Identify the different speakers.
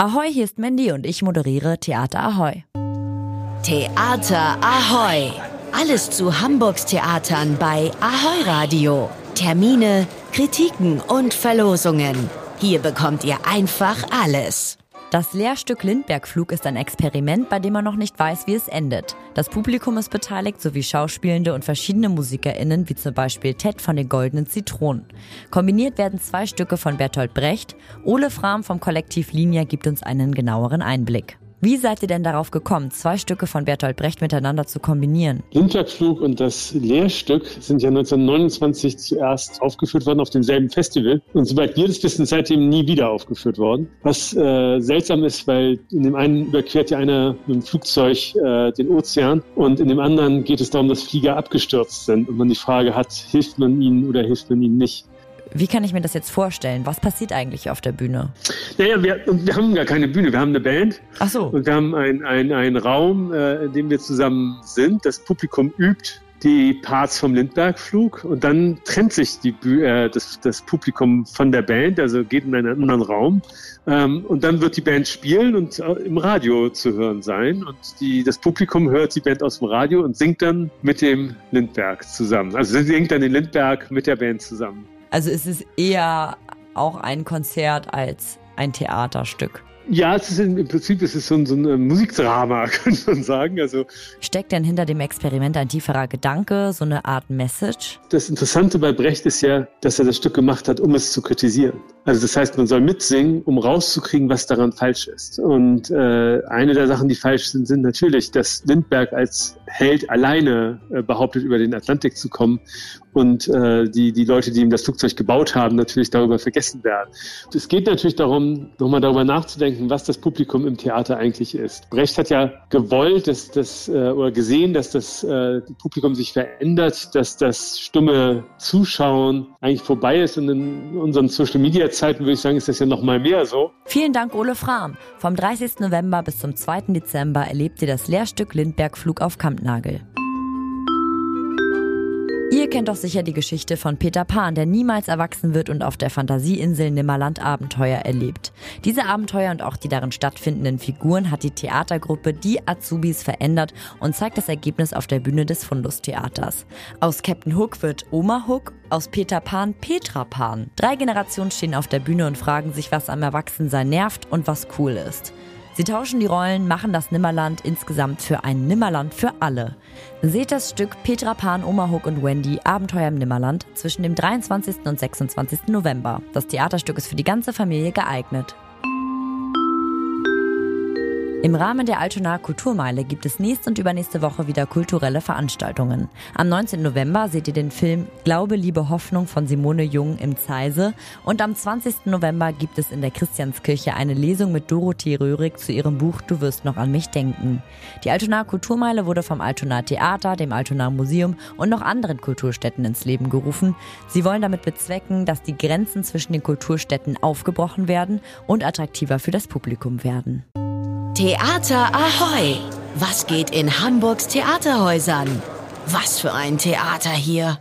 Speaker 1: Ahoi, hier ist Mandy und ich moderiere Theater Ahoi.
Speaker 2: Theater Ahoi. Alles zu Hamburgs Theatern bei Ahoi Radio. Termine, Kritiken und Verlosungen. Hier bekommt ihr einfach alles.
Speaker 1: Das Lehrstück Lindbergflug ist ein Experiment, bei dem man noch nicht weiß, wie es endet. Das Publikum ist beteiligt, sowie Schauspielende und verschiedene MusikerInnen, wie zum Beispiel Ted von den Goldenen Zitronen. Kombiniert werden zwei Stücke von Bertolt Brecht. Ole Fram vom Kollektiv Linia gibt uns einen genaueren Einblick. Wie seid ihr denn darauf gekommen, zwei Stücke von Bertolt Brecht miteinander zu kombinieren?
Speaker 3: Lindbergflug und das Lehrstück sind ja 1929 zuerst aufgeführt worden auf demselben Festival und soweit wir das wissen, seitdem nie wieder aufgeführt worden. Was äh, seltsam ist, weil in dem einen überquert ja einer mit dem Flugzeug äh, den Ozean und in dem anderen geht es darum, dass Flieger abgestürzt sind und man die Frage hat, hilft man ihnen oder hilft man ihnen nicht.
Speaker 1: Wie kann ich mir das jetzt vorstellen? Was passiert eigentlich auf der Bühne?
Speaker 3: Naja, wir, wir haben gar keine Bühne. Wir haben eine Band.
Speaker 1: Ach so.
Speaker 3: Und wir haben einen ein Raum, äh, in dem wir zusammen sind. Das Publikum übt die Parts vom Lindbergflug und dann trennt sich die, äh, das, das Publikum von der Band, also geht in einen anderen Raum ähm, und dann wird die Band spielen und äh, im Radio zu hören sein und die, das Publikum hört die Band aus dem Radio und singt dann mit dem Lindberg zusammen. Also singt dann den Lindberg mit der Band zusammen.
Speaker 1: Also ist es eher auch ein Konzert als ein Theaterstück.
Speaker 3: Ja, es ist im Prinzip ist es so ein, so ein Musikdrama, könnte man sagen. Also
Speaker 1: Steckt denn hinter dem Experiment ein tieferer Gedanke, so eine Art Message?
Speaker 3: Das Interessante bei Brecht ist ja, dass er das Stück gemacht hat, um es zu kritisieren. Also das heißt, man soll mitsingen, um rauszukriegen, was daran falsch ist. Und äh, eine der Sachen, die falsch sind, sind natürlich, dass Lindbergh als Held alleine äh, behauptet, über den Atlantik zu kommen und äh, die, die Leute, die ihm das Flugzeug gebaut haben, natürlich darüber vergessen werden. Es geht natürlich darum, nochmal darüber nachzudenken, was das Publikum im Theater eigentlich ist. Brecht hat ja gewollt, dass das äh, oder gesehen, dass das äh, Publikum sich verändert, dass das stumme Zuschauen eigentlich vorbei ist. Und in unseren Social Media Zeiten würde ich sagen, ist das ja noch mal mehr so.
Speaker 1: Vielen Dank, Ole Fram. Vom 30. November bis zum 2. Dezember erlebt ihr das Lehrstück Lindbergh Flug auf Kampnagel. Ihr kennt doch sicher die Geschichte von Peter Pan, der niemals erwachsen wird und auf der Fantasieinsel Nimmerland Abenteuer erlebt. Diese Abenteuer und auch die darin stattfindenden Figuren hat die Theatergruppe Die Azubis verändert und zeigt das Ergebnis auf der Bühne des Fundus Theaters. Aus Captain Hook wird Oma Hook, aus Peter Pan Petra Pan. Drei Generationen stehen auf der Bühne und fragen sich, was am Erwachsensein nervt und was cool ist. Sie tauschen die Rollen, machen das Nimmerland insgesamt für ein Nimmerland für alle. Seht das Stück Petra Pan, Oma Hook und Wendy Abenteuer im Nimmerland zwischen dem 23. und 26. November. Das Theaterstück ist für die ganze Familie geeignet. Im Rahmen der Altonaer Kulturmeile gibt es nächste und übernächste Woche wieder kulturelle Veranstaltungen. Am 19. November seht ihr den Film Glaube, Liebe, Hoffnung von Simone Jung im Zeise und am 20. November gibt es in der Christianskirche eine Lesung mit Dorothee Röhrig zu ihrem Buch Du wirst noch an mich denken. Die Altonaer Kulturmeile wurde vom Altonaer Theater, dem Altonaer Museum und noch anderen Kulturstätten ins Leben gerufen. Sie wollen damit bezwecken, dass die Grenzen zwischen den Kulturstätten aufgebrochen werden und attraktiver für das Publikum werden.
Speaker 2: Theater Ahoi! Was geht in Hamburgs Theaterhäusern? Was für ein Theater hier!